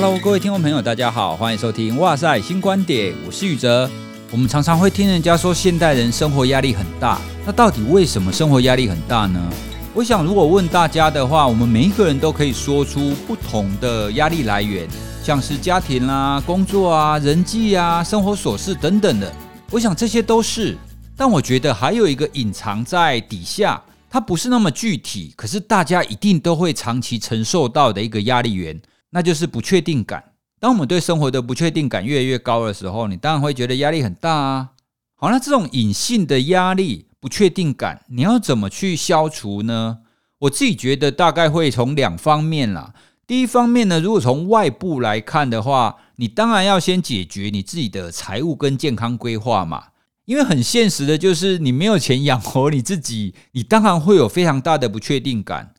Hello，各位听众朋友，大家好，欢迎收听《哇塞新观点》，我是宇哲。我们常常会听人家说，现代人生活压力很大。那到底为什么生活压力很大呢？我想，如果问大家的话，我们每一个人都可以说出不同的压力来源，像是家庭啦、工作啊、人际啊、生活琐事等等的。我想这些都是，但我觉得还有一个隐藏在底下，它不是那么具体，可是大家一定都会长期承受到的一个压力源。那就是不确定感。当我们对生活的不确定感越来越高的时候，你当然会觉得压力很大啊。好，那这种隐性的压力、不确定感，你要怎么去消除呢？我自己觉得大概会从两方面啦。第一方面呢，如果从外部来看的话，你当然要先解决你自己的财务跟健康规划嘛。因为很现实的就是你没有钱养活你自己，你当然会有非常大的不确定感。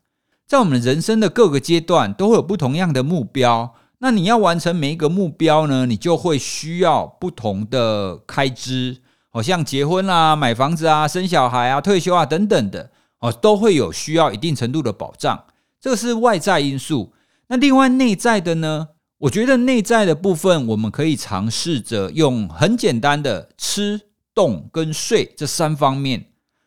在我们人生的各个阶段，都会有不同样的目标。那你要完成每一个目标呢，你就会需要不同的开支，好像结婚啊、买房子啊、生小孩啊、退休啊等等的，哦，都会有需要一定程度的保障。这是外在因素。那另外内在的呢？我觉得内在的部分，我们可以尝试着用很简单的吃、动跟睡这三方面，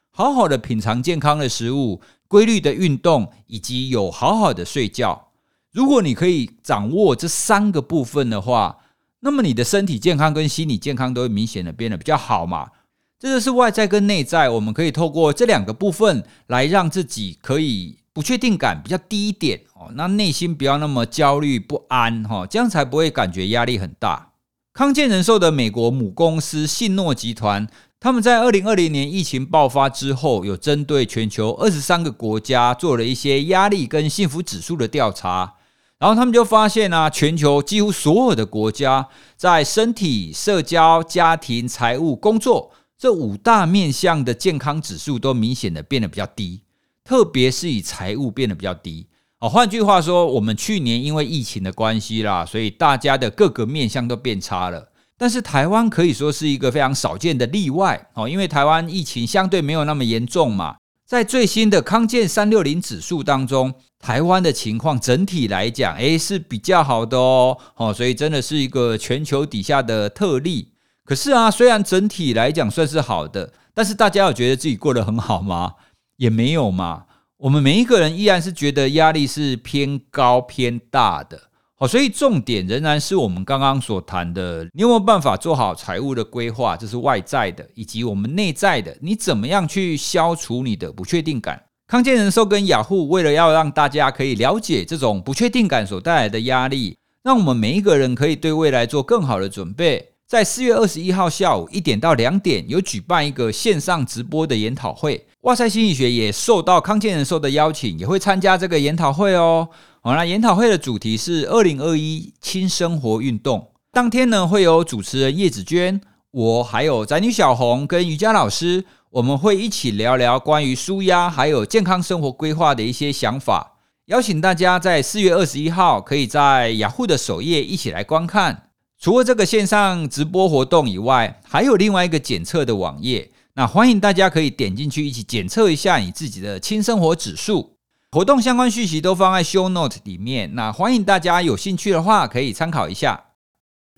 好好的品尝健康的食物。规律的运动以及有好好的睡觉，如果你可以掌握这三个部分的话，那么你的身体健康跟心理健康都会明显的变得比较好嘛。这就是外在跟内在，我们可以透过这两个部分来让自己可以不确定感比较低一点哦，那内心不要那么焦虑不安哈，这样才不会感觉压力很大。康健人寿的美国母公司信诺集团。他们在二零二零年疫情爆发之后，有针对全球二十三个国家做了一些压力跟幸福指数的调查，然后他们就发现啊，全球几乎所有的国家在身体、社交、家庭、财务、工作这五大面向的健康指数都明显的变得比较低，特别是以财务变得比较低。哦，换句话说，我们去年因为疫情的关系啦，所以大家的各个面向都变差了。但是台湾可以说是一个非常少见的例外哦，因为台湾疫情相对没有那么严重嘛。在最新的康健三六零指数当中，台湾的情况整体来讲，诶是比较好的哦，哦，所以真的是一个全球底下的特例。可是啊，虽然整体来讲算是好的，但是大家有觉得自己过得很好吗？也没有嘛。我们每一个人依然是觉得压力是偏高偏大的。好所以重点仍然是我们刚刚所谈的，你有没有办法做好财务的规划？这是外在的，以及我们内在的，你怎么样去消除你的不确定感？康健人寿跟雅虎为了要让大家可以了解这种不确定感所带来的压力，让我们每一个人可以对未来做更好的准备，在四月二十一号下午一点到两点有举办一个线上直播的研讨会。哇塞心理学也受到康健人寿的邀请，也会参加这个研讨会哦。好，那研讨会的主题是二零二一轻生活运动。当天呢，会有主持人叶子娟，我还有宅女小红跟瑜伽老师，我们会一起聊聊关于舒压还有健康生活规划的一些想法。邀请大家在四月二十一号可以在雅虎的首页一起来观看。除了这个线上直播活动以外，还有另外一个检测的网页，那欢迎大家可以点进去一起检测一下你自己的轻生活指数。活动相关讯息都放在 Show Note 里面，那欢迎大家有兴趣的话可以参考一下。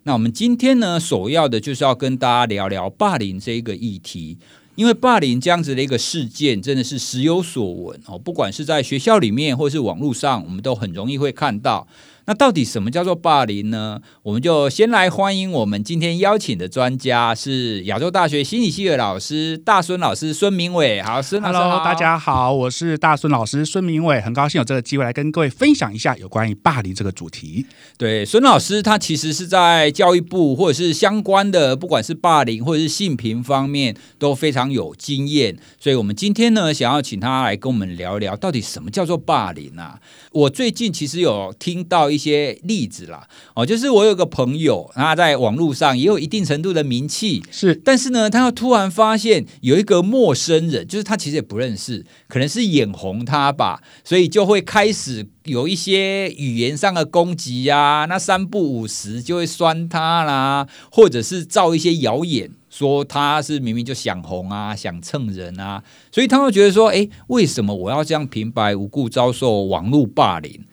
那我们今天呢，首要的就是要跟大家聊聊霸凌这一个议题，因为霸凌这样子的一个事件真的是时有所闻哦，不管是在学校里面或是网络上，我们都很容易会看到。那到底什么叫做霸凌呢？我们就先来欢迎我们今天邀请的专家，是亚洲大学心理系的老师大孙老师孙明伟。好，孙老师好。Hello，大家好，我是大孙老师孙明伟，很高兴有这个机会来跟各位分享一下有关于霸凌这个主题。对，孙老师他其实是在教育部或者是相关的，不管是霸凌或者是性平方面都非常有经验，所以我们今天呢，想要请他来跟我们聊一聊，到底什么叫做霸凌啊？我最近其实有听到一些例子啦，哦，就是我有个朋友，他在网络上也有一定程度的名气，是，但是呢，他又突然发现有一个陌生人，就是他其实也不认识，可能是眼红他吧，所以就会开始有一些语言上的攻击啊，那三不五时就会酸他啦，或者是造一些谣言。说他是明明就想红啊，想蹭人啊，所以他会觉得说，诶，为什么我要这样平白无故遭受网络霸凌？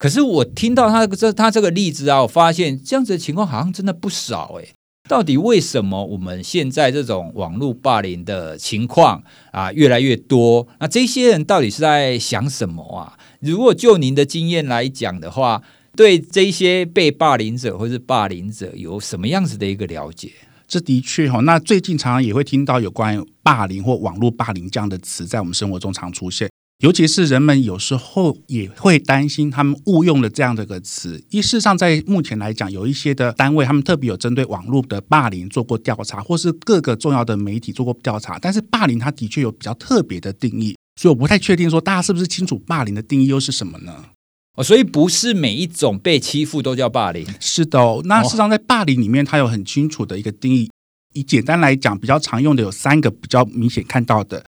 可是我听到他这他这个例子啊，我发现这样子的情况好像真的不少诶。到底为什么我们现在这种网络霸凌的情况啊越来越多？那这些人到底是在想什么啊？如果就您的经验来讲的话，对这些被霸凌者或是霸凌者有什么样子的一个了解？这的确哈，那最近常常也会听到有关霸凌或网络霸凌这样的词在我们生活中常出现。尤其是人们有时候也会担心，他们误用了这样的一个词。一事实上，在目前来讲，有一些的单位，他们特别有针对网络的霸凌做过调查，或是各个重要的媒体做过调查。但是，霸凌它的确有比较特别的定义，所以我不太确定说大家是不是清楚霸凌的定义又是什么呢？哦，所以不是每一种被欺负都叫霸凌。是的哦，那事实上在霸凌里面，它有很清楚的一个定义。以简单来讲，比较常用的有三个比较明显看到的。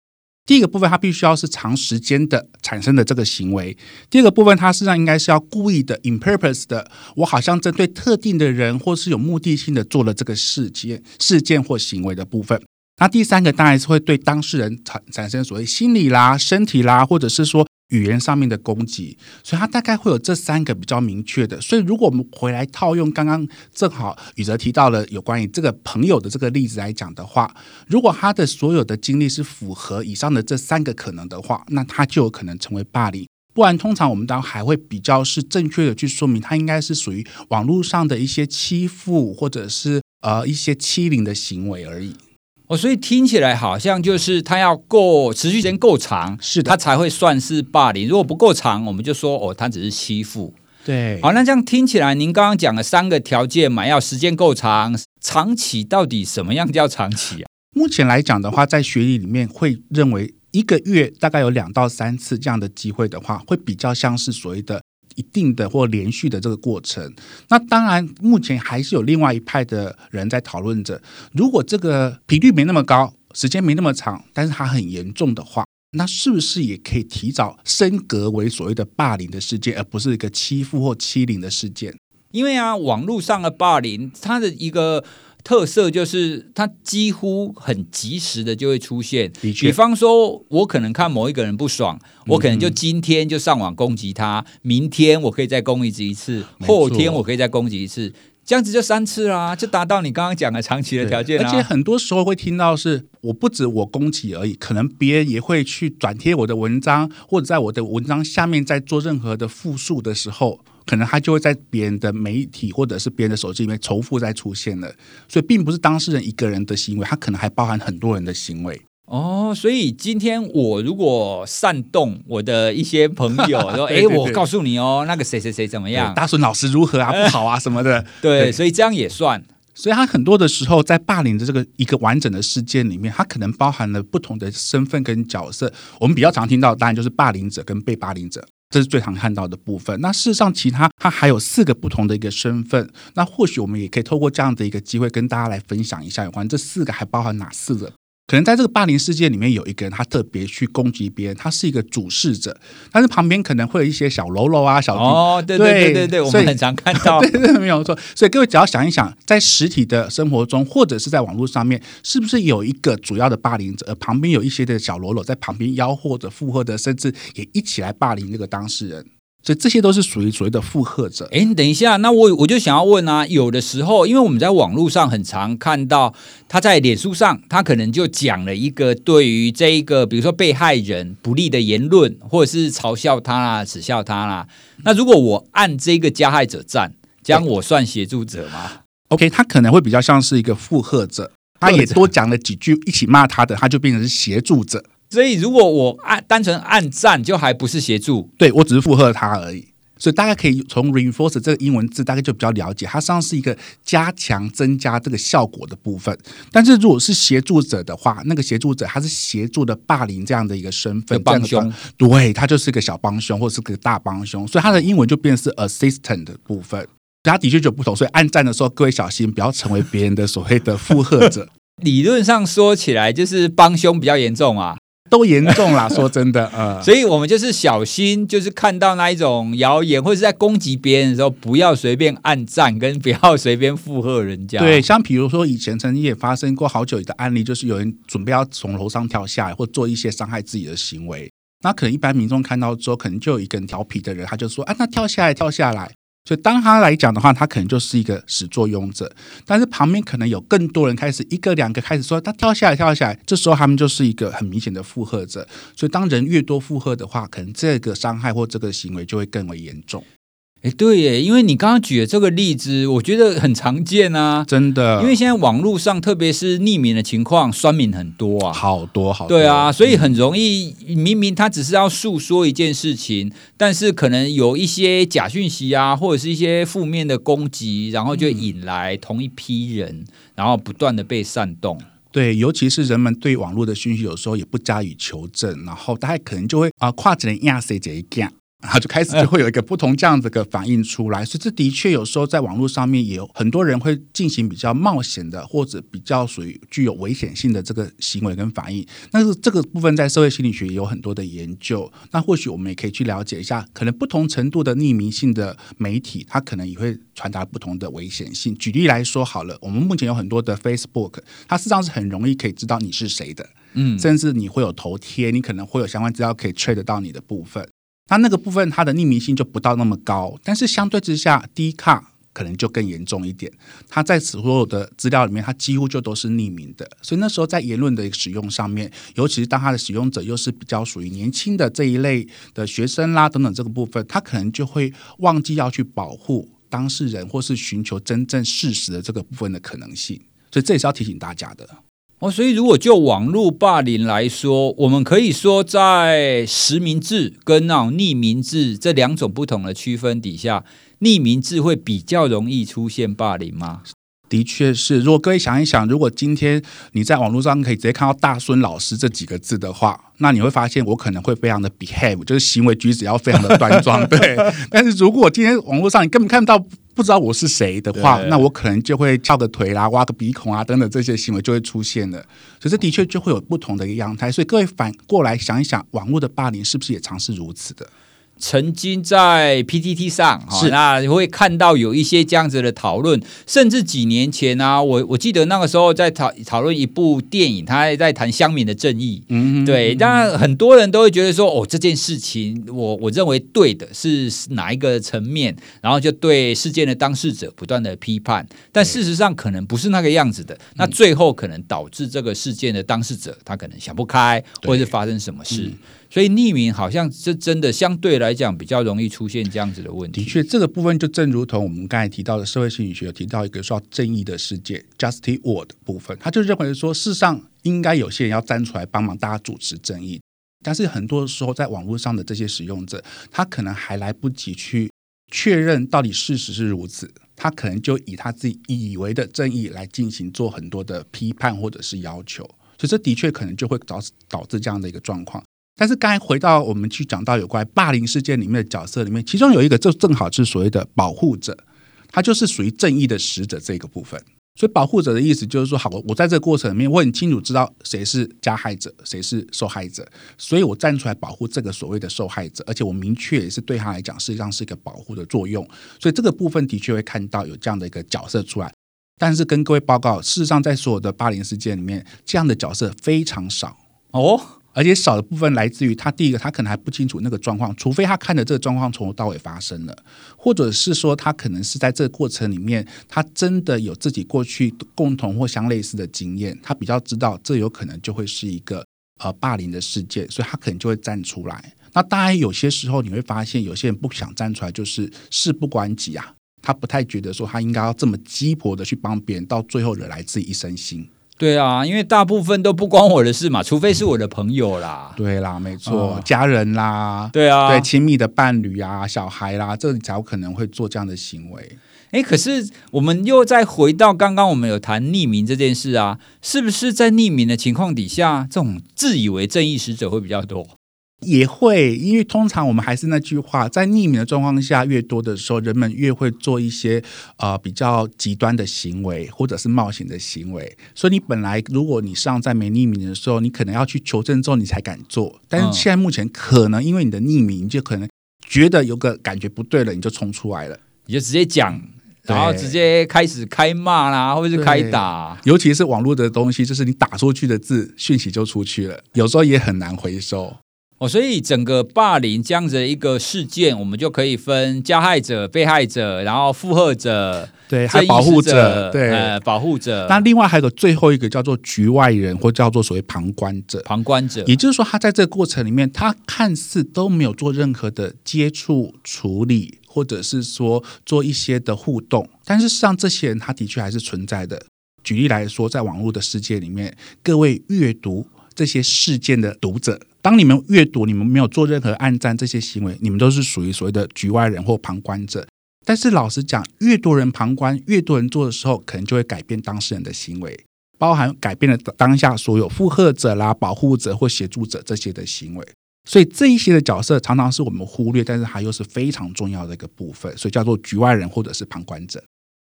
第一个部分，它必须要是长时间的产生的这个行为；第二个部分，它实际上应该是要故意的 in purpose 的，我好像针对特定的人或是有目的性的做了这个事件、事件或行为的部分。那第三个当然是会对当事人产产生所谓心理啦、身体啦，或者是说。语言上面的攻击，所以它大概会有这三个比较明确的。所以如果我们回来套用刚刚正好宇哲提到了有关于这个朋友的这个例子来讲的话，如果他的所有的经历是符合以上的这三个可能的话，那他就有可能成为霸凌。不然，通常我们当还会比较是正确的去说明，他应该是属于网络上的一些欺负或者是呃一些欺凌的行为而已。哦，所以听起来好像就是他要够持续时间够长，是的，他才会算是霸凌。如果不够长，我们就说哦，他只是欺负。对，好，那这样听起来，您刚刚讲了三个条件嘛，要时间够长，长期到底什么样叫长期啊？目前来讲的话，在学理里面会认为一个月大概有两到三次这样的机会的话，会比较像是所谓的。一定的或连续的这个过程，那当然目前还是有另外一派的人在讨论着，如果这个频率没那么高，时间没那么长，但是它很严重的话，那是不是也可以提早升格为所谓的霸凌的事件，而不是一个欺负或欺凌的事件？因为啊，网络上的霸凌，它的一个。特色就是它几乎很及时的就会出现。比方说，我可能看某一个人不爽，我可能就今天就上网攻击他，明天我可以再攻击一次，后天我可以再攻击一次，这样子就三次啦，就达到你刚刚讲的长期的条件。而且很多时候会听到是，我不止我攻击而已，可能别人也会去转贴我的文章，或者在我的文章下面在做任何的复述的时候。可能他就会在别人的媒体或者是别人的手机里面重复再出现了，所以并不是当事人一个人的行为，他可能还包含很多人的行为。哦，所以今天我如果煽动我的一些朋友 说：“哎，我告诉你哦，那个谁谁谁怎么样，大孙老师如何啊，不好啊什么的。”对，所以这样也算。所以他很多的时候在霸凌的这个一个完整的事件里面，他可能包含了不同的身份跟角色。我们比较常听到，当然就是霸凌者跟被霸凌者。这是最常看到的部分。那事实上，其他他还有四个不同的一个身份。那或许我们也可以透过这样的一个机会，跟大家来分享一下有关这四个还包含哪四个。可能在这个霸凌事件里面，有一个人他特别去攻击别人，他是一个主事者，但是旁边可能会有一些小喽啰啊、小哦，对对对对对，我们很常看到，对对没有错。所以各位只要想一想，在实体的生活中，或者是在网络上面，是不是有一个主要的霸凌者，而旁边有一些的小喽啰在旁边吆喝着、附和着，甚至也一起来霸凌这个当事人。所以这些都是属于所谓的附和者。哎，你等一下，那我我就想要问啊，有的时候，因为我们在网络上很常看到他在脸书上，他可能就讲了一个对于这一个，比如说被害人不利的言论，或者是嘲笑他啦、耻笑他啦。那如果我按这个加害者站，这样我算协助者吗？OK，他可能会比较像是一个附和者，他也多讲了几句，一起骂他的，他就变成是协助者。所以，如果我按单纯按赞，就还不是协助，对，我只是附和他而已。所以大家可以从 reinforce 这个英文字，大概就比较了解，它实际上是一个加强、增加这个效果的部分。但是如果是协助者的话，那个协助者他是协助的霸凌这样的一个身份，帮凶，对，他就是个小帮凶或者是个大帮凶，所以他的英文就变成是 assistant 的部分。他的确就不同，所以按赞的时候，各位小心不要成为别人的所谓的附和者。理论上说起来，就是帮凶比较严重啊。都严重啦，说真的，呃，所以我们就是小心，就是看到那一种谣言或者是在攻击别人的时候，不要随便按赞，跟不要随便附和人家。对，像比如说以前曾经也发生过好久的案例，就是有人准备要从楼上跳下来，或做一些伤害自己的行为，那可能一般民众看到之后，可能就有一个调皮的人，他就说：“啊，那跳下来，跳下来。”所以当他来讲的话，他可能就是一个始作俑者。但是旁边可能有更多人开始一个两个开始说：“他跳下来，跳下来。”这时候他们就是一个很明显的附和者。所以当人越多附和的话，可能这个伤害或这个行为就会更为严重。哎，对耶，因为你刚刚举的这个例子，我觉得很常见啊，真的。因为现在网络上，特别是匿名的情况，酸民很多啊，好多好多。对啊，所以很容易，明明他只是要诉说一件事情，但是可能有一些假讯息啊，或者是一些负面的攻击，然后就引来同一批人，然后不断的被煽动。对，尤其是人们对网络的讯息，有时候也不加以求证，然后大家可能就会啊，跨着人压谁这一件。然后就开始就会有一个不同这样子的反应出来，所以这的确有时候在网络上面也有很多人会进行比较冒险的或者比较属于具有危险性的这个行为跟反应。但是这个部分在社会心理学也有很多的研究，那或许我们也可以去了解一下，可能不同程度的匿名性的媒体，它可能也会传达不同的危险性。举例来说好了，我们目前有很多的 Facebook，它事实际上是很容易可以知道你是谁的，嗯，甚至你会有头贴，你可能会有相关资料可以 trade 到你的部分。那那个部分，它的匿名性就不到那么高，但是相对之下，Dcard 可能就更严重一点。它在此所有的资料里面，它几乎就都是匿名的。所以那时候在言论的使用上面，尤其是当它的使用者又是比较属于年轻的这一类的学生啦等等这个部分，他可能就会忘记要去保护当事人，或是寻求真正事实的这个部分的可能性。所以这也是要提醒大家的。哦，所以如果就网络霸凌来说，我们可以说在实名制跟那种匿名制这两种不同的区分底下，匿名制会比较容易出现霸凌吗？的确是。如果各位想一想，如果今天你在网络上可以直接看到“大孙老师”这几个字的话，那你会发现我可能会非常的 behave，就是行为举止要非常的端庄，对。但是如果今天网络上你根本看不到。不知道我是谁的话，那我可能就会翘个腿啦、挖个鼻孔啊等等这些行为就会出现了。所以这的确就会有不同的一个样态。所以各位反过来想一想，网络的霸凌是不是也常是如此的？曾经在 PTT 上，是那你会看到有一些这样子的讨论，甚至几年前啊，我我记得那个时候在讨讨论一部电影，他还在谈乡民的正义。嗯，对，当然很多人都会觉得说，哦，这件事情我我认为对的是哪一个层面，然后就对事件的当事者不断的批判，但事实上可能不是那个样子的。那最后可能导致这个事件的当事者他可能想不开，或者是发生什么事。所以匿名好像是真的相对来讲比较容易出现这样子的问题。的确，这个部分就正如同我们刚才提到的社会心理学有提到一个说正义的世界 （justice world） 部分，他就认为说，世上应该有些人要站出来帮忙大家主持正义。但是很多时候，在网络上的这些使用者，他可能还来不及去确认到底事实是如此，他可能就以他自己以为的正义来进行做很多的批判或者是要求。所以这的确可能就会导导致这样的一个状况。但是刚才回到我们去讲到有关霸凌事件里面的角色里面，其中有一个就正好是所谓的保护者，他就是属于正义的使者这个部分。所以保护者的意思就是说，好，我在这个过程里面，我很清楚知道谁是加害者，谁是受害者，所以我站出来保护这个所谓的受害者，而且我明确也是对他来讲，实际上是一个保护的作用。所以这个部分的确会看到有这样的一个角色出来。但是跟各位报告，事实上在所有的霸凌事件里面，这样的角色非常少哦。而且少的部分来自于他，第一个他可能还不清楚那个状况，除非他看着这个状况从头到尾发生了，或者是说他可能是在这个过程里面，他真的有自己过去共同或相类似的经验，他比较知道这有可能就会是一个呃霸凌的事件，所以他可能就会站出来。那当然有些时候你会发现，有些人不想站出来，就是事不关己啊，他不太觉得说他应该要这么鸡婆的去帮别人，到最后惹来自己一身腥。对啊，因为大部分都不关我的事嘛，除非是我的朋友啦。对啦，没错，哦、家人啦，对啊，对亲密的伴侣啊、小孩啦，这才有可能会做这样的行为。哎，可是我们又再回到刚刚我们有谈匿名这件事啊，是不是在匿名的情况底下，这种自以为正义使者会比较多？也会，因为通常我们还是那句话，在匿名的状况下越多的时候，人们越会做一些呃比较极端的行为，或者是冒险的行为。所以你本来如果你上在没匿名的时候，你可能要去求证之后你才敢做。但是现在目前可能因为你的匿名，你就可能觉得有个感觉不对了，你就冲出来了，你就直接讲，然后直接开始开骂啦，或者是开打。尤其是网络的东西，就是你打出去的字讯息就出去了，有时候也很难回收。哦，所以整个霸凌这样子的一个事件，我们就可以分加害者、被害者，然后附和者，对，还有保护者，对，呃，保护者。那另外还有个最后一个叫做局外人，或叫做所谓旁观者。旁观者，也就是说，他在这个过程里面，他看似都没有做任何的接触、处理，或者是说做一些的互动，但是实际上这些人他的确还是存在的。举例来说，在网络的世界里面，各位阅读这些事件的读者。当你们阅读，你们没有做任何暗赞这些行为，你们都是属于所谓的局外人或旁观者。但是老实讲，越多人旁观，越多人做的时候，可能就会改变当事人的行为，包含改变了当下所有附和者啦、保护者或协助者这些的行为。所以这一些的角色常常是我们忽略，但是它又是非常重要的一个部分，所以叫做局外人或者是旁观者。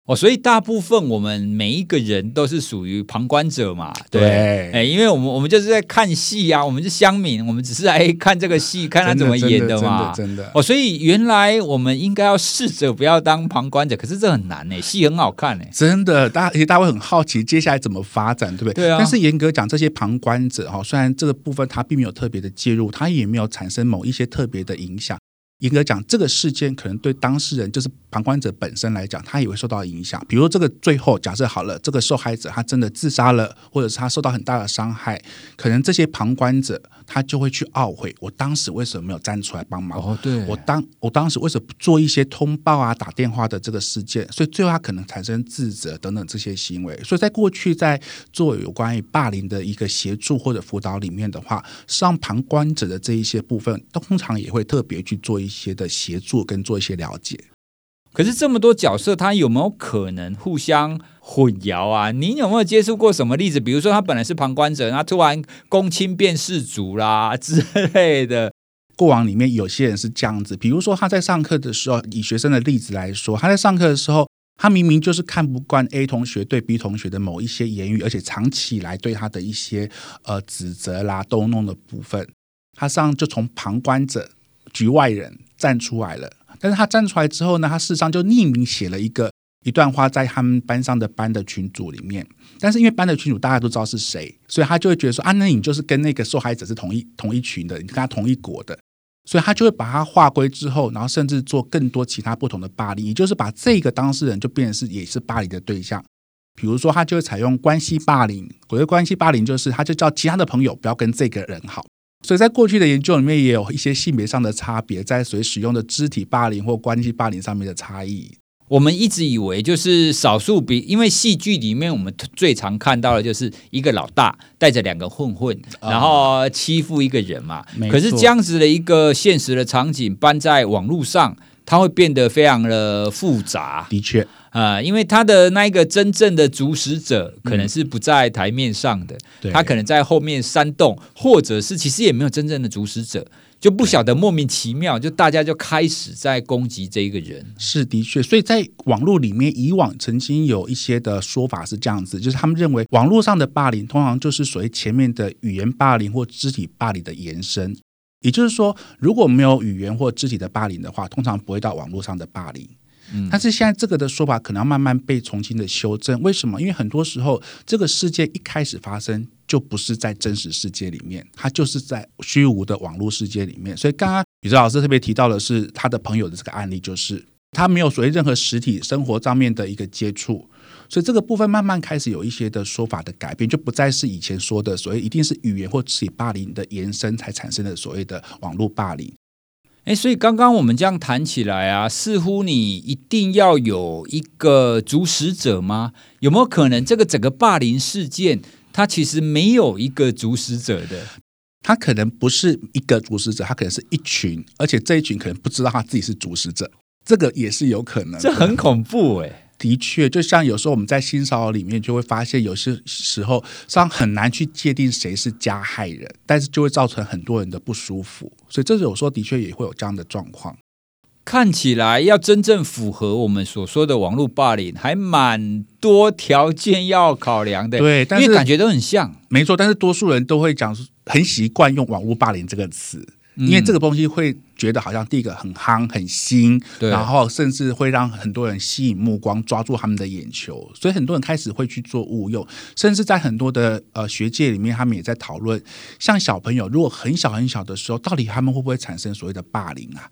哦，所以大部分我们每一个人都是属于旁观者嘛，对，哎对，因为我们我们就是在看戏啊，我们是乡民，我们只是来看这个戏，看他怎么演的嘛，真的，真的。哦，所以原来我们应该要试着不要当旁观者，可是这很难呢，戏很好看呢，真的，大家而且大家会很好奇接下来怎么发展，对不对？对啊。但是严格讲，这些旁观者哈，虽然这个部分他并没有特别的介入，他也没有产生某一些特别的影响。严格讲，这个事件可能对当事人，就是旁观者本身来讲，他也会受到影响。比如说，这个最后假设好了，这个受害者他真的自杀了，或者是他受到很大的伤害，可能这些旁观者他就会去懊悔：我当时为什么没有站出来帮忙？哦，对，我当我当时为什么不做一些通报啊、打电话的这个事件？所以最后他可能产生自责等等这些行为。所以在过去在做有关于霸凌的一个协助或者辅导里面的话，上旁观者的这一些部分，通常也会特别去做一些的协助跟做一些了解，可是这么多角色，他有没有可能互相混淆啊？你有没有接触过什么例子？比如说，他本来是旁观者，他突然公亲变事主啦之类的。过往里面有些人是这样子，比如说他在上课的时候，以学生的例子来说，他在上课的时候，他明明就是看不惯 A 同学对 B 同学的某一些言语，而且藏起来对他的一些呃指责啦、逗弄的部分，他上就从旁观者。局外人站出来了，但是他站出来之后呢，他事实上就匿名写了一个一段话在他们班上的班的群组里面。但是因为班的群组大家都知道是谁，所以他就会觉得说啊，那你就是跟那个受害者是同一同一群的，你跟他同一国的，所以他就会把他划归之后，然后甚至做更多其他不同的霸凌，也就是把这个当事人就变成是也是霸凌的对象。比如说，他就会采用关系霸凌，所谓关系霸凌就是他就叫其他的朋友不要跟这个人好。所以在过去的研究里面，也有一些性别上的差别，在所使用的肢体霸凌或关系霸凌上面的差异。我们一直以为就是少数比，因为戏剧里面我们最常看到的就是一个老大带着两个混混，然后欺负一个人嘛。嗯、可是这样子的一个现实的场景搬在网络上，它会变得非常的复杂。的确。啊、呃，因为他的那一个真正的主使者可能是不在台面上的，嗯、他可能在后面煽动，或者是其实也没有真正的主使者，就不晓得莫名其妙，就大家就开始在攻击这一个人。是的确，所以在网络里面，以往曾经有一些的说法是这样子，就是他们认为网络上的霸凌通常就是属于前面的语言霸凌或肢体霸凌的延伸，也就是说，如果没有语言或肢体的霸凌的话，通常不会到网络上的霸凌。但是现在这个的说法可能要慢慢被重新的修正，为什么？因为很多时候这个事件一开始发生就不是在真实世界里面，它就是在虚无的网络世界里面。所以刚刚宇哲老师特别提到的是他的朋友的这个案例，就是他没有所谓任何实体生活上面的一个接触，所以这个部分慢慢开始有一些的说法的改变，就不再是以前说的所谓一定是语言或肢体霸凌的延伸才产生的所谓的网络霸凌。哎，所以刚刚我们这样谈起来啊，似乎你一定要有一个主使者吗？有没有可能这个整个霸凌事件，它其实没有一个主使者的？他可能不是一个主使者，他可能是一群，而且这一群可能不知道他自己是主使者，这个也是有可能。这很恐怖哎。的确，就像有时候我们在性骚扰里面就会发现，有些时候上很难去界定谁是加害人，但是就会造成很多人的不舒服。所以这有时候的确也会有这样的状况。看起来要真正符合我们所说的网络霸凌，还蛮多条件要考量的。对，但是因为感觉都很像，没错。但是多数人都会讲，很习惯用网络霸凌这个词。因为这个东西会觉得好像第一个很夯很新，然后甚至会让很多人吸引目光，抓住他们的眼球，所以很多人开始会去做误用，甚至在很多的呃学界里面，他们也在讨论，像小朋友如果很小很小的时候，到底他们会不会产生所谓的霸凌啊？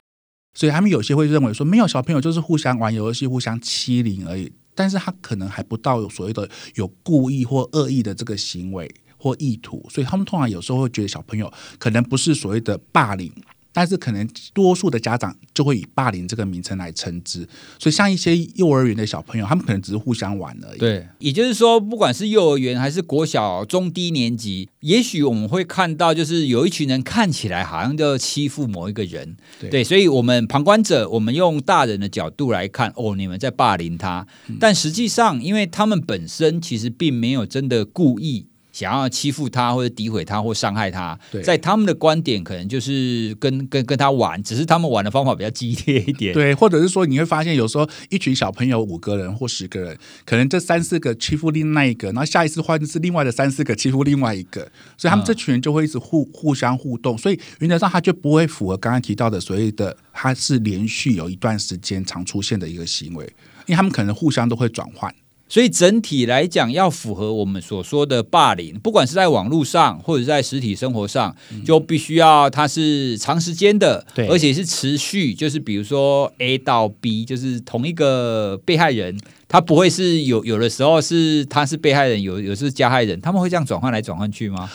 所以他们有些会认为说，没有小朋友就是互相玩游戏、互相欺凌而已。但是他可能还不到有所谓的有故意或恶意的这个行为或意图，所以他们通常有时候会觉得小朋友可能不是所谓的霸凌。但是可能多数的家长就会以霸凌这个名称来称之，所以像一些幼儿园的小朋友，他们可能只是互相玩而已。对，也就是说，不管是幼儿园还是国小中低年级，也许我们会看到，就是有一群人看起来好像就欺负某一个人。对，对，所以我们旁观者，我们用大人的角度来看，哦，你们在霸凌他，但实际上，因为他们本身其实并没有真的故意。想要欺负他或者诋毁他或伤害他，在他们的观点，可能就是跟跟跟他玩，只是他们玩的方法比较激烈一点。对，或者是说，你会发现有时候一群小朋友五个人或十个人，可能这三四个欺负另外一个，然后下一次换是另外的三四个欺负另外一个，所以他们这群人就会一直互互相互动，所以原则上他就不会符合刚刚提到的所谓的他是连续有一段时间常出现的一个行为，因为他们可能互相都会转换。所以整体来讲，要符合我们所说的霸凌，不管是在网络上或者在实体生活上，就必须要它是长时间的，对，而且是持续。就是比如说 A 到 B，就是同一个被害人，他不会是有有的时候是他是被害人，有有是加害人，他们会这样转换来转换去吗？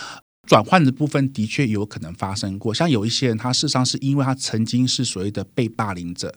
转换的部分的确有可能发生过，像有一些人，他事实上是因为他曾经是所谓的被霸凌者。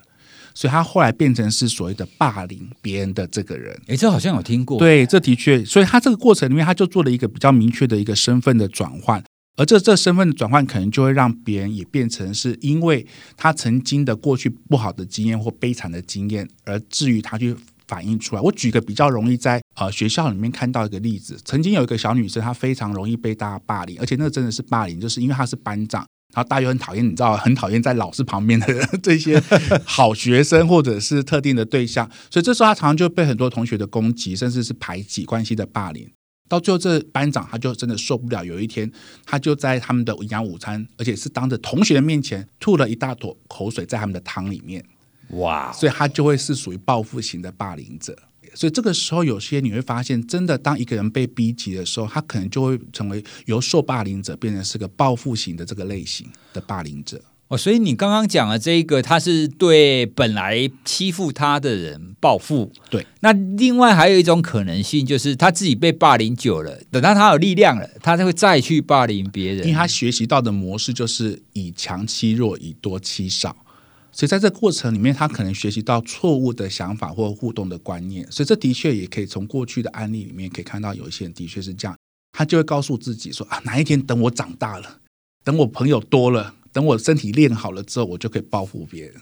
所以他后来变成是所谓的霸凌别人的这个人，诶，这好像有听过。对，这的确，所以他这个过程里面，他就做了一个比较明确的一个身份的转换，而这这身份的转换，可能就会让别人也变成是因为他曾经的过去不好的经验或悲惨的经验，而至于他去反映出来。我举个比较容易在呃学校里面看到一个例子，曾经有一个小女生，她非常容易被大家霸凌，而且那真的是霸凌，就是因为她是班长。然后大家很讨厌，你知道，很讨厌在老师旁边的这些好学生或者是特定的对象，所以这时候他常常就被很多同学的攻击，甚至是排挤关系的霸凌。到最后，这班长他就真的受不了。有一天，他就在他们的营养午餐，而且是当着同学的面前吐了一大坨口水在他们的汤里面。哇！所以他就会是属于报复型的霸凌者。所以这个时候，有些你会发现，真的当一个人被逼急的时候，他可能就会成为由受霸凌者变成是个报复型的这个类型的霸凌者。哦，所以你刚刚讲的这一个，他是对本来欺负他的人报复。对，那另外还有一种可能性，就是他自己被霸凌久了，等到他有力量了，他就会再去霸凌别人，因为他学习到的模式就是以强欺弱，以多欺少。所以在这过程里面，他可能学习到错误的想法或互动的观念。所以这的确也可以从过去的案例里面可以看到，有一些人的确是这样，他就会告诉自己说啊，哪一天等我长大了，等我朋友多了，等我身体练好了之后，我就可以报复别人。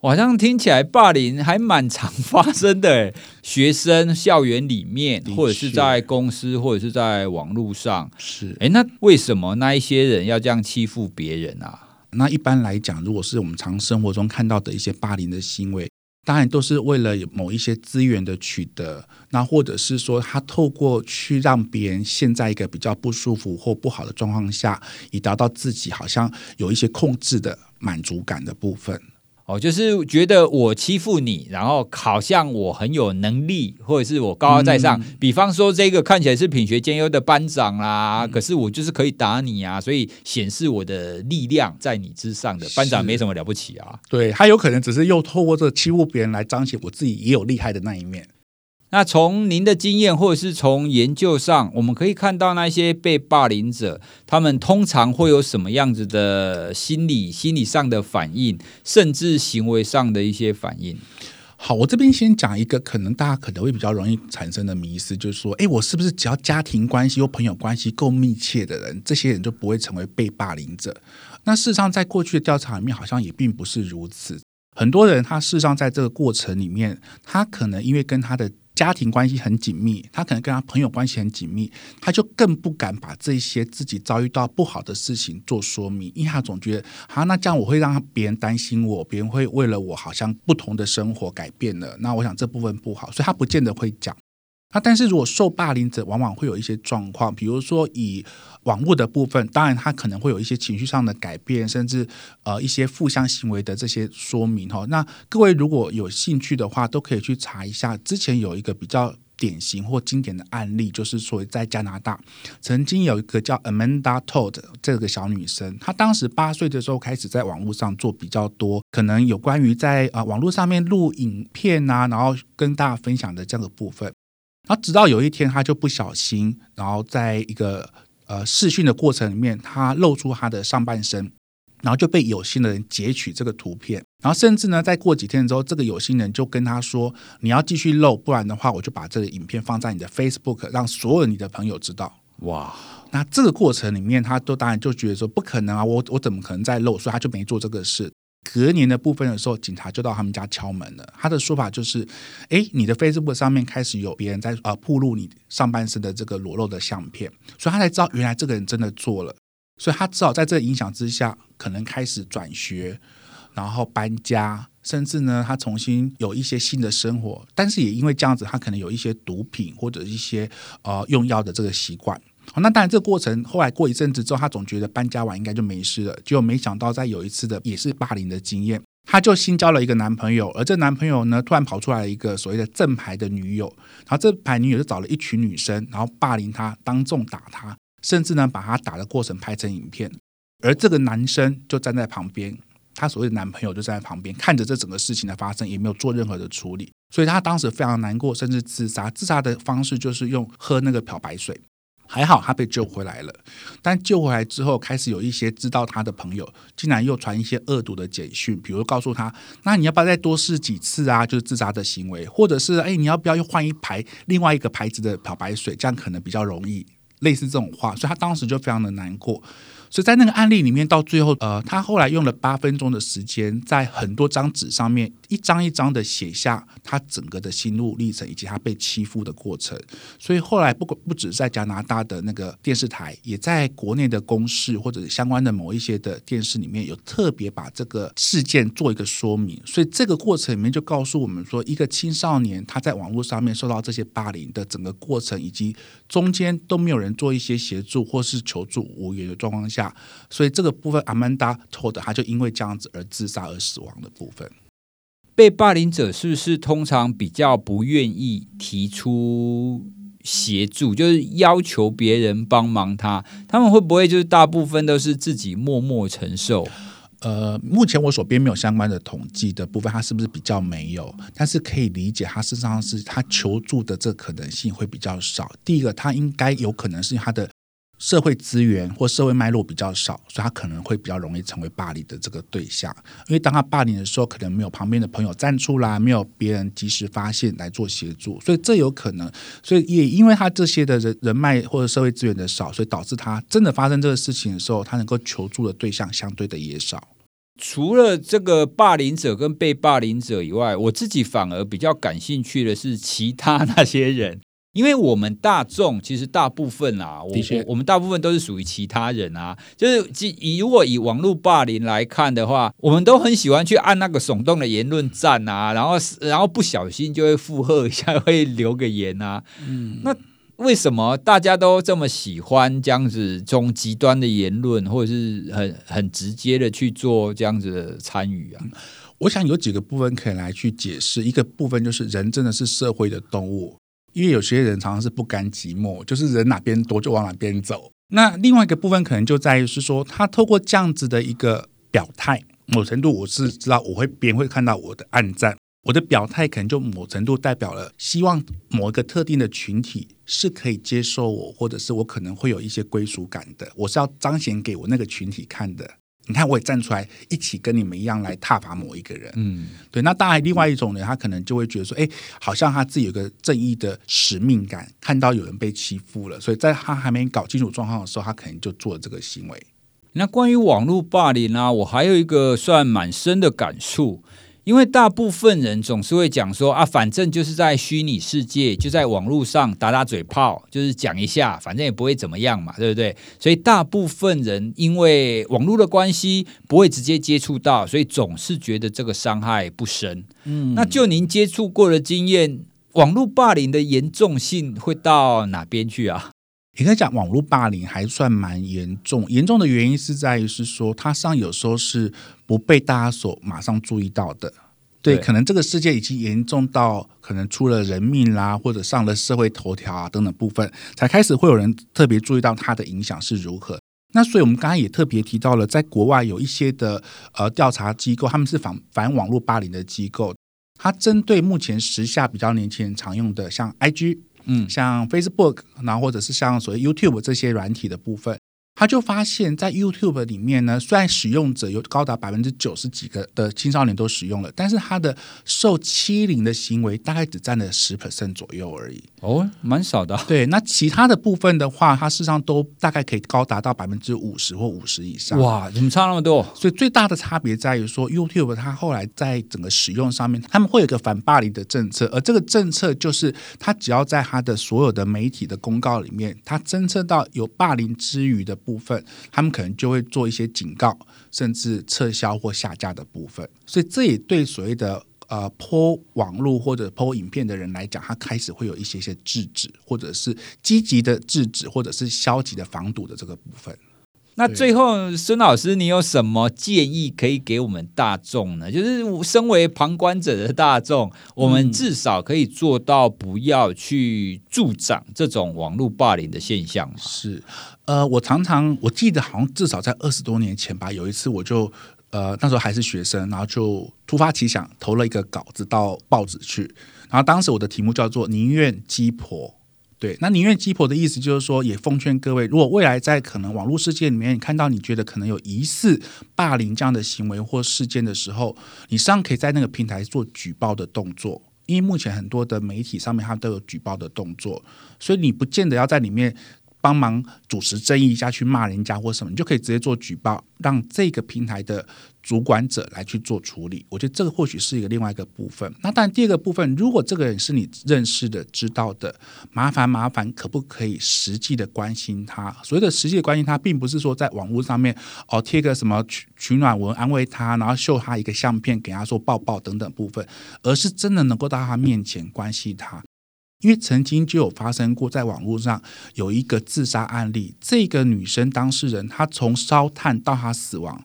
我好像听起来霸凌还蛮常发生的，学生校园里面，或者是在公司，或者是在网络上。是，诶，那为什么那一些人要这样欺负别人啊？那一般来讲，如果是我们常生活中看到的一些霸凌的行为，当然都是为了某一些资源的取得，那或者是说他透过去让别人陷在一个比较不舒服或不好的状况下，以达到自己好像有一些控制的满足感的部分。哦，就是觉得我欺负你，然后好像我很有能力，或者是我高高在上。嗯、比方说，这个看起来是品学兼优的班长啦，嗯、可是我就是可以打你啊，所以显示我的力量在你之上的班长没什么了不起啊。对，他有可能只是又透过这欺负别人来彰显我自己也有厉害的那一面。那从您的经验，或者是从研究上，我们可以看到那些被霸凌者，他们通常会有什么样子的心理、心理上的反应，甚至行为上的一些反应。好，我这边先讲一个可能大家可能会比较容易产生的迷思，就是说，诶，我是不是只要家庭关系或朋友关系够密切的人，这些人就不会成为被霸凌者？那事实上，在过去的调查里面，好像也并不是如此。很多人他事实上在这个过程里面，他可能因为跟他的家庭关系很紧密，他可能跟他朋友关系很紧密，他就更不敢把这些自己遭遇到不好的事情做说明，因为他总觉得，好，那这样我会让别人担心我，别人会为了我好像不同的生活改变了，那我想这部分不好，所以他不见得会讲。那但是如果受霸凌者往往会有一些状况，比如说以网络的部分，当然他可能会有一些情绪上的改变，甚至呃一些负向行为的这些说明哈。那各位如果有兴趣的话，都可以去查一下，之前有一个比较典型或经典的案例，就是说在加拿大曾经有一个叫 Amanda Todd 这个小女生，她当时八岁的时候开始在网络上做比较多，可能有关于在啊、呃、网络上面录影片啊，然后跟大家分享的这个部分。然后直到有一天，他就不小心，然后在一个呃试训的过程里面，他露出他的上半身，然后就被有心的人截取这个图片，然后甚至呢，再过几天之后，这个有心人就跟他说：“你要继续露，不然的话，我就把这个影片放在你的 Facebook，让所有你的朋友知道。”哇！那这个过程里面，他都当然就觉得说不可能啊，我我怎么可能再露？所以他就没做这个事。隔年的部分的时候，警察就到他们家敲门了。他的说法就是：哎，你的 Facebook 上面开始有别人在呃曝露你上半身的这个裸露的相片，所以他才知道原来这个人真的做了。所以他只好在这个影响之下，可能开始转学，然后搬家，甚至呢，他重新有一些新的生活。但是也因为这样子，他可能有一些毒品或者一些呃用药的这个习惯。那当然，这个过程后来过一阵子之后，他总觉得搬家完应该就没事了。结果没想到，在有一次的也是霸凌的经验，他就新交了一个男朋友，而这男朋友呢，突然跑出来一个所谓的正牌的女友，然后这牌女友就找了一群女生，然后霸凌他，当众打他，甚至呢把他打的过程拍成影片。而这个男生就站在旁边，他所谓的男朋友就站在旁边看着这整个事情的发生，也没有做任何的处理。所以他当时非常难过，甚至自杀。自杀的方式就是用喝那个漂白水。还好他被救回来了，但救回来之后，开始有一些知道他的朋友，竟然又传一些恶毒的简讯，比如告诉他，那你要不要再多试几次啊？就是自杀的行为，或者是哎，你要不要又换一排另外一个牌子的漂白水，这样可能比较容易。类似这种话，所以他当时就非常的难过。所以在那个案例里面，到最后，呃，他后来用了八分钟的时间，在很多张纸上面一张一张的写下他整个的心路历程，以及他被欺负的过程。所以后来不不不止在加拿大的那个电视台，也在国内的公视或者相关的某一些的电视里面有特别把这个事件做一个说明。所以这个过程里面就告诉我们说，一个青少年他在网络上面受到这些霸凌的整个过程，以及中间都没有人做一些协助或是求助无援的状况下。所以这个部分，Amanda Todd 他就因为这样子而自杀而死亡的部分。被霸凌者是不是通常比较不愿意提出协助，就是要求别人帮忙他？他们会不会就是大部分都是自己默默承受？呃，目前我手边没有相关的统计的部分，他是不是比较没有？但是可以理解，他事实上是他求助的这可能性会比较少。第一个，他应该有可能是他的。社会资源或社会脉络比较少，所以他可能会比较容易成为霸凌的这个对象。因为当他霸凌的时候，可能没有旁边的朋友站出来，没有别人及时发现来做协助，所以这有可能。所以也因为他这些的人人脉或者社会资源的少，所以导致他真的发生这个事情的时候，他能够求助的对象相对的也少。除了这个霸凌者跟被霸凌者以外，我自己反而比较感兴趣的是其他那些人。因为我们大众其实大部分啊，我我我们大部分都是属于其他人啊，就是以如果以网络霸凌来看的话，我们都很喜欢去按那个耸动的言论赞啊，然后然后不小心就会附和一下，会留个言啊。嗯，那为什么大家都这么喜欢这样子这种极端的言论，或者是很很直接的去做这样子的参与啊？我想有几个部分可以来去解释，一个部分就是人真的是社会的动物。因为有些人常常是不甘寂寞，就是人哪边多就往哪边走。那另外一个部分可能就在于是说，他透过这样子的一个表态，某程度我是知道我会别人会看到我的暗战，我的表态可能就某程度代表了希望某一个特定的群体是可以接受我，或者是我可能会有一些归属感的，我是要彰显给我那个群体看的。你看，我也站出来，一起跟你们一样来踏伐某一个人。嗯，对。那当然，另外一种人，他可能就会觉得说，哎，好像他自己有个正义的使命感，看到有人被欺负了，所以在他还没搞清楚状况的时候，他可能就做了这个行为。那关于网络霸凌啊，我还有一个算蛮深的感触。因为大部分人总是会讲说啊，反正就是在虚拟世界，就在网络上打打嘴炮，就是讲一下，反正也不会怎么样嘛，对不对？所以大部分人因为网络的关系，不会直接接触到，所以总是觉得这个伤害不深。嗯，那就您接触过的经验，网络霸凌的严重性会到哪边去啊？应该讲网络霸凌还算蛮严重，严重的原因是在于是说，它上有时候是不被大家所马上注意到的。对，可能这个事件已经严重到可能出了人命啦，或者上了社会头条啊等等部分，才开始会有人特别注意到它的影响是如何。那所以我们刚刚也特别提到了，在国外有一些的呃调查机构，他们是反反网络霸凌的机构，它针对目前时下比较年轻人常用的，像 IG。嗯，像 Facebook，然后或者是像所谓 YouTube 这些软体的部分。他就发现，在 YouTube 里面呢，虽然使用者有高达百分之九十几个的青少年都使用了，但是他的受欺凌的行为大概只占了十 percent 左右而已。哦，蛮少的。对，那其他的部分的话，它事实上都大概可以高达到百分之五十或五十以上。哇，怎么差那么多？所以最大的差别在于说，YouTube 它后来在整个使用上面，他们会有一个反霸凌的政策，而这个政策就是，它只要在它的所有的媒体的公告里面，它侦测到有霸凌之余的。部分，他们可能就会做一些警告，甚至撤销或下架的部分，所以这也对所谓的呃泼网络或者泼影片的人来讲，他开始会有一些些制止，或者是积极的制止，或者是消极的防堵的这个部分。那最后，孙老师，你有什么建议可以给我们大众呢？就是身为旁观者的大众，我们至少可以做到不要去助长这种网络霸凌的现象。是，呃，我常常我记得好像至少在二十多年前吧，有一次我就呃那时候还是学生，然后就突发奇想投了一个稿子到报纸去，然后当时我的题目叫做“宁愿鸡婆”。对，那宁愿鸡婆的意思就是说，也奉劝各位，如果未来在可能网络世界里面，你看到你觉得可能有疑似霸凌这样的行为或事件的时候，你实际上可以在那个平台做举报的动作，因为目前很多的媒体上面它都有举报的动作，所以你不见得要在里面。帮忙主持正义一下，去骂人家或什么，你就可以直接做举报，让这个平台的主管者来去做处理。我觉得这个或许是一个另外一个部分。那但，第二个部分，如果这个人是你认识的、知道的，麻烦麻烦，可不可以实际的关心他？所谓的实际的关心他，并不是说在网络上面哦贴个什么取取暖文安慰他，然后秀他一个相片给他说抱抱等等部分，而是真的能够到他面前关心他。因为曾经就有发生过，在网络上有一个自杀案例。这个女生当事人，她从烧炭到她死亡，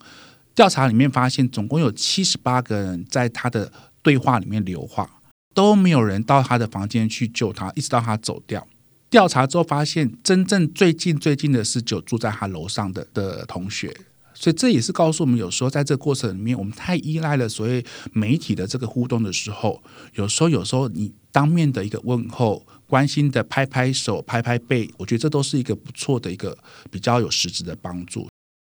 调查里面发现，总共有七十八个人在她的对话里面留话，都没有人到她的房间去救她，一直到她走掉。调查之后发现，真正最近最近的是就住在她楼上的的同学。所以这也是告诉我们，有时候在这个过程里面，我们太依赖了所谓媒体的这个互动的时候，有时候有时候你当面的一个问候、关心的拍拍手、拍拍背，我觉得这都是一个不错的一个比较有实质的帮助。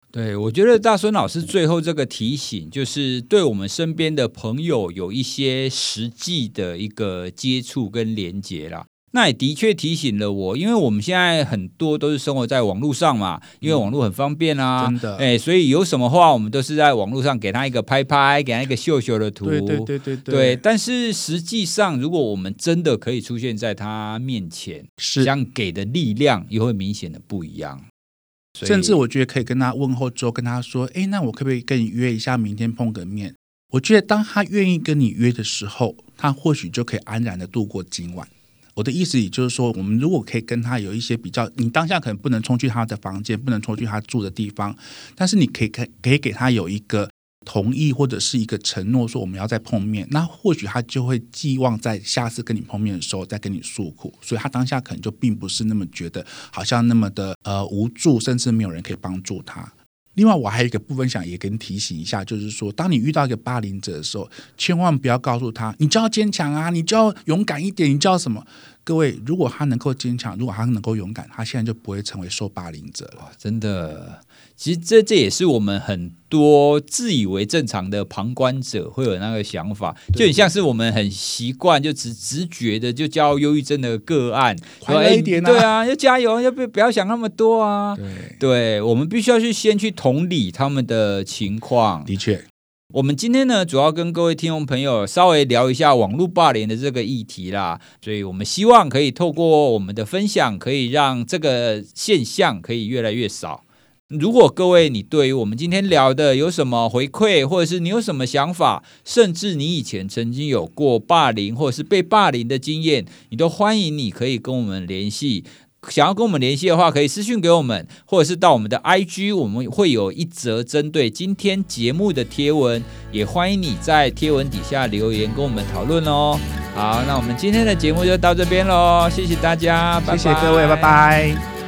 对，我觉得大孙老师最后这个提醒，就是对我们身边的朋友有一些实际的一个接触跟连接啦。那也的确提醒了我，因为我们现在很多都是生活在网络上嘛，因为网络很方便啊，真的，哎，所以有什么话，我们都是在网络上给他一个拍拍，给他一个秀秀的图，对对对对对。对，但是实际上，如果我们真的可以出现在他面前，是，这样给的力量也会明显的不一样。甚至我觉得可以跟他问候之后，跟他说：“哎，那我可不可以跟你约一下，明天碰个面？”我觉得当他愿意跟你约的时候，他或许就可以安然的度过今晚。我的意思也就是说，我们如果可以跟他有一些比较，你当下可能不能冲去他的房间，不能冲去他住的地方，但是你可以可可以给他有一个同意或者是一个承诺，说我们要再碰面，那或许他就会寄望在下次跟你碰面的时候再跟你诉苦，所以他当下可能就并不是那么觉得好像那么的呃无助，甚至没有人可以帮助他。另外，我还有一个部分想也跟提醒一下，就是说，当你遇到一个霸凌者的时候，千万不要告诉他，你就要坚强啊，你就要勇敢一点，你就要什么？各位，如果他能够坚强，如果他能够勇敢，他现在就不会成为受霸凌者了。真的，其实这这也是我们很多自以为正常的旁观者会有那个想法，就很像是我们很习惯就直直觉的就教忧郁症的个案，快乐一点啊，对啊，要加油，要不不要想那么多啊。对，对，我们必须要去先去同理他们的情况。的确。我们今天呢，主要跟各位听众朋友稍微聊一下网络霸凌的这个议题啦，所以我们希望可以透过我们的分享，可以让这个现象可以越来越少。如果各位你对于我们今天聊的有什么回馈，或者是你有什么想法，甚至你以前曾经有过霸凌或者是被霸凌的经验，你都欢迎你可以跟我们联系。想要跟我们联系的话，可以私信给我们，或者是到我们的 IG，我们会有一则针对今天节目的贴文，也欢迎你在贴文底下留言跟我们讨论哦。好，那我们今天的节目就到这边喽，谢谢大家，谢谢各位，拜拜。拜拜。